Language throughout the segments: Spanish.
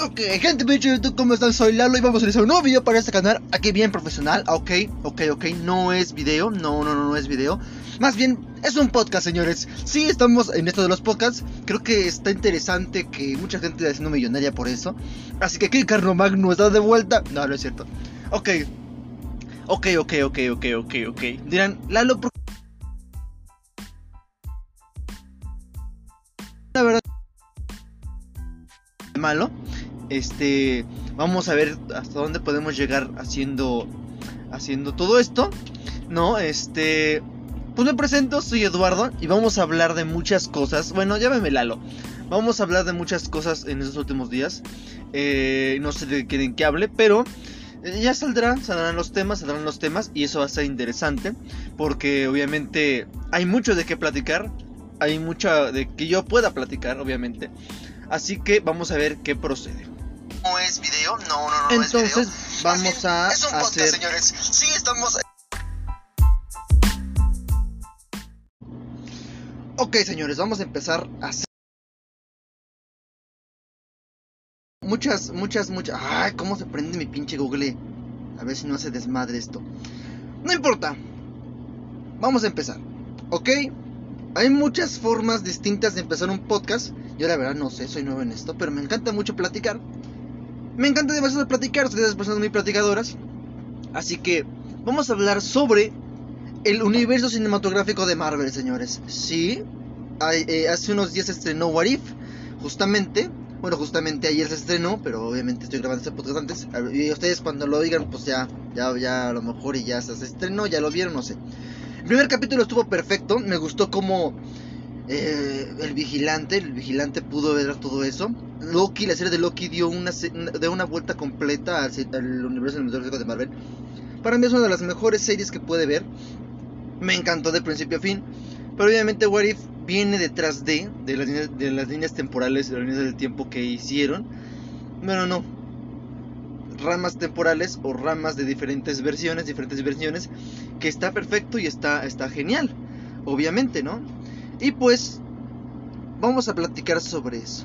Ok, gente YouTube, ¿cómo están? Soy Lalo y vamos a realizar un nuevo video para este canal. Aquí bien profesional, ok, ok, ok No es video, no, no, no, no es video. Más bien, es un podcast, señores. Sí, estamos en esto de los podcasts. Creo que está interesante que mucha gente está haciendo millonaria por eso. Así que aquí Carlo Magno está de vuelta. No, no es cierto. Ok Ok, ok, ok, ok, ok, ok. Dirán, Lalo, ¿por La verdad malo este, vamos a ver hasta dónde podemos llegar haciendo haciendo todo esto, ¿no? Este, pues me presento, soy Eduardo y vamos a hablar de muchas cosas. Bueno, llámeme Lalo. Vamos a hablar de muchas cosas en estos últimos días. Eh, no sé de quién que hable, pero eh, ya saldrán, saldrán los temas, saldrán los temas y eso va a ser interesante porque obviamente hay mucho de qué platicar, hay mucho de que yo pueda platicar, obviamente. Así que vamos a ver qué procede no es video, no, no, no. Entonces es video. vamos a es un podcast, hacer... señores. Sí, estamos. Ok, señores, vamos a empezar a hacer muchas, muchas, muchas. Ay, cómo se prende mi pinche Google. A ver si no hace desmadre esto. No importa. Vamos a empezar. ¿Ok? Hay muchas formas distintas de empezar un podcast. Yo la verdad no sé, soy nuevo en esto, pero me encanta mucho platicar. Me encanta demasiado platicar, ustedes personas muy platicadoras. Así que vamos a hablar sobre el universo cinematográfico de Marvel, señores. Sí, eh, hace unos días se estrenó What If, justamente. Bueno, justamente ayer se estrenó, pero obviamente estoy grabando este podcast antes. Y ustedes cuando lo digan, pues ya, ya, ya a lo mejor y ya se estrenó, ya lo vieron, no sé. El primer capítulo estuvo perfecto, me gustó como eh, el vigilante, el vigilante pudo ver todo eso. Loki, la serie de Loki dio una, de una vuelta completa al, al universo cinematográfico de Marvel. Para mí es una de las mejores series que puede ver. Me encantó de principio a fin. Pero obviamente What If viene detrás de, de, las, de las líneas temporales, de las líneas del tiempo que hicieron. Bueno, no. Ramas temporales o ramas de diferentes versiones, diferentes versiones. Que está perfecto y está, está genial. Obviamente, ¿no? Y pues vamos a platicar sobre eso.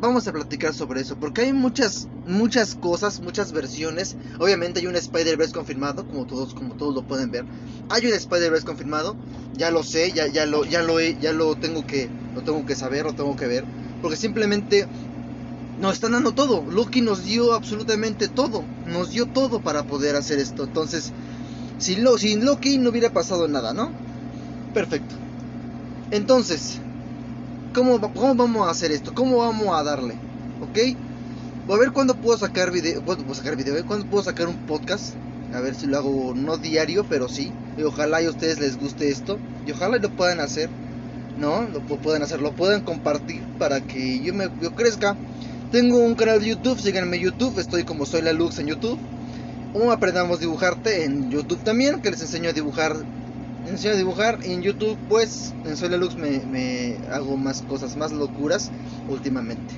Vamos a platicar sobre eso, porque hay muchas muchas cosas, muchas versiones. Obviamente hay un Spider-Verse confirmado, como todos como todos lo pueden ver. Hay un Spider-Verse confirmado, ya lo sé, ya lo ya lo he, ya lo tengo que lo tengo que saber, lo tengo que ver, porque simplemente nos están dando todo. Loki nos dio absolutamente todo, nos dio todo para poder hacer esto. Entonces, si lo, sin Loki no hubiera pasado nada, ¿no? Perfecto. Entonces, ¿cómo, ¿cómo, vamos a hacer esto? ¿Cómo vamos a darle? ¿Ok? Voy a ver cuándo puedo sacar video. ¿Cuándo puedo sacar video? ¿Cuándo puedo sacar un podcast? A ver si lo hago no diario, pero sí. Y ojalá y a ustedes les guste esto. Y ojalá lo puedan hacer. ¿No? Lo puedan hacer, lo puedan compartir para que yo me yo crezca. Tengo un canal de YouTube, síganme en YouTube. Estoy como Soy la Lux en YouTube. O aprendamos dibujarte en YouTube también, que les enseño a dibujar enseño a dibujar en YouTube pues en Soy la Lux me, me, hago más cosas más locuras últimamente